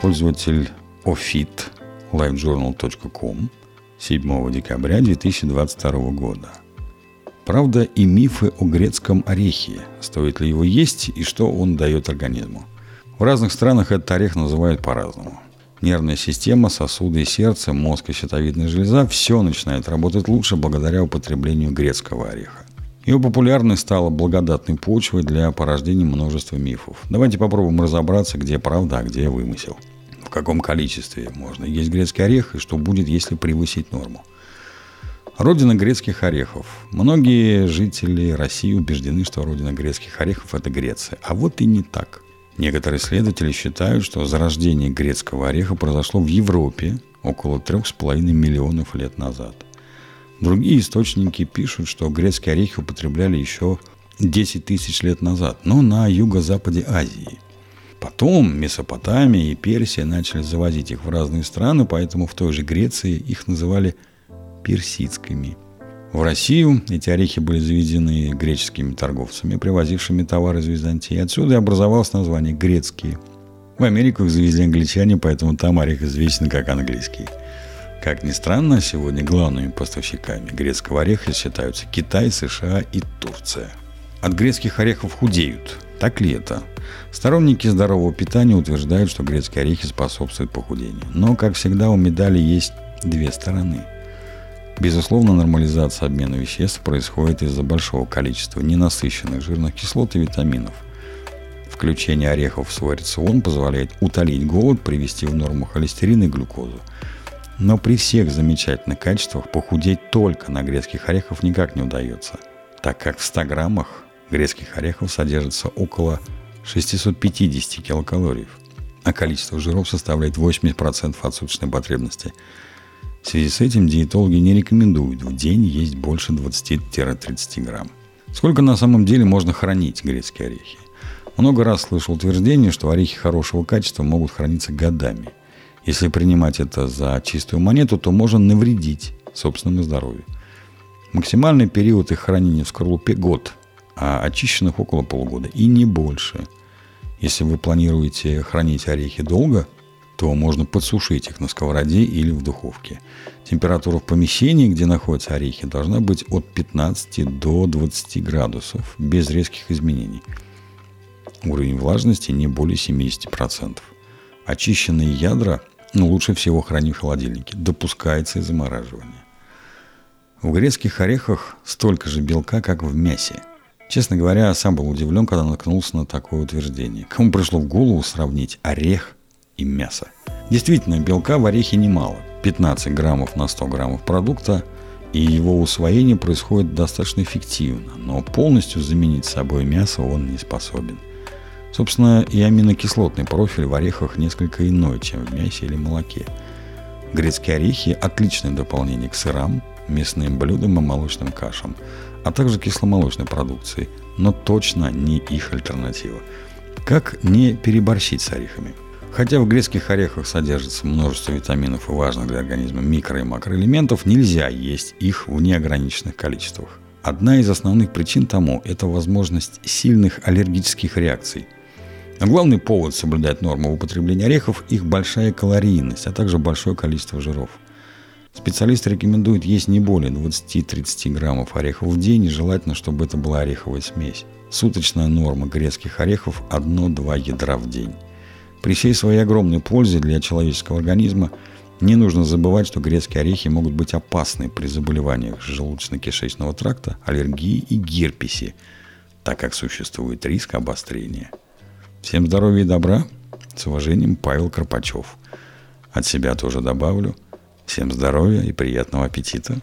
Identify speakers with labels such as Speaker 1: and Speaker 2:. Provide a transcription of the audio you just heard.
Speaker 1: пользователь ofit livejournal.com 7 декабря 2022 года. Правда и мифы о грецком орехе. Стоит ли его есть и что он дает организму. В разных странах этот орех называют по-разному. Нервная система, сосуды и сердце, мозг и щитовидная железа – все начинает работать лучше благодаря употреблению грецкого ореха. Его популярность стала благодатной почвой для порождения множества мифов. Давайте попробуем разобраться, где правда, а где вымысел – в каком количестве можно есть грецкий орех и что будет, если превысить норму. Родина грецких орехов. Многие жители России убеждены, что родина грецких орехов – это Греция. А вот и не так. Некоторые исследователи считают, что зарождение грецкого ореха произошло в Европе около 3,5 миллионов лет назад. Другие источники пишут, что грецкие орехи употребляли еще 10 тысяч лет назад, но на юго-западе Азии – Потом Месопотамия и Персия начали завозить их в разные страны, поэтому в той же Греции их называли персидскими. В Россию эти орехи были завезены греческими торговцами, привозившими товары из Византии. Отсюда и образовалось название «грецкие». В Америку их завезли англичане, поэтому там орех известен как английский. Как ни странно, сегодня главными поставщиками грецкого ореха считаются Китай, США и Турция. От грецких орехов худеют. Так ли это? Сторонники здорового питания утверждают, что грецкие орехи способствуют похудению. Но, как всегда, у медали есть две стороны. Безусловно, нормализация обмена веществ происходит из-за большого количества ненасыщенных жирных кислот и витаминов. Включение орехов в свой рацион позволяет утолить голод, привести в норму холестерин и глюкозу. Но при всех замечательных качествах похудеть только на грецких орехах никак не удается, так как в 100 граммах грецких орехов содержится около 650 килокалорий, а количество жиров составляет 80% от суточной потребности. В связи с этим диетологи не рекомендуют в день есть больше 20-30 грамм. Сколько на самом деле можно хранить грецкие орехи? Много раз слышал утверждение, что орехи хорошего качества могут храниться годами. Если принимать это за чистую монету, то можно навредить собственному здоровью. Максимальный период их хранения в скорлупе – год – а очищенных около полугода и не больше. Если вы планируете хранить орехи долго, то можно подсушить их на сковороде или в духовке. Температура в помещении, где находятся орехи, должна быть от 15 до 20 градусов, без резких изменений. Уровень влажности не более 70%. Очищенные ядра ну, лучше всего хранить в холодильнике. Допускается и замораживание. В грецких орехах столько же белка, как в мясе – Честно говоря, сам был удивлен, когда наткнулся на такое утверждение. Кому пришло в голову сравнить орех и мясо? Действительно, белка в орехе немало. 15 граммов на 100 граммов продукта, и его усвоение происходит достаточно эффективно, но полностью заменить собой мясо он не способен. Собственно, и аминокислотный профиль в орехах несколько иной, чем в мясе или молоке. Грецкие орехи – отличное дополнение к сырам, мясным блюдам и молочным кашам – а также кисломолочной продукции, но точно не их альтернатива. Как не переборщить с орехами? Хотя в грецких орехах содержится множество витаминов и важных для организма микро- и макроэлементов, нельзя есть их в неограниченных количествах. Одна из основных причин тому – это возможность сильных аллергических реакций. Но главный повод соблюдать норму употребления орехов – их большая калорийность, а также большое количество жиров – Специалисты рекомендуют есть не более 20-30 граммов орехов в день, и желательно, чтобы это была ореховая смесь. Суточная норма грецких орехов – 1-2 ядра в день. При всей своей огромной пользе для человеческого организма не нужно забывать, что грецкие орехи могут быть опасны при заболеваниях желудочно-кишечного тракта, аллергии и герпесе, так как существует риск обострения. Всем здоровья и добра. С уважением, Павел Карпачев. От себя тоже добавлю – Всем здоровья и приятного аппетита!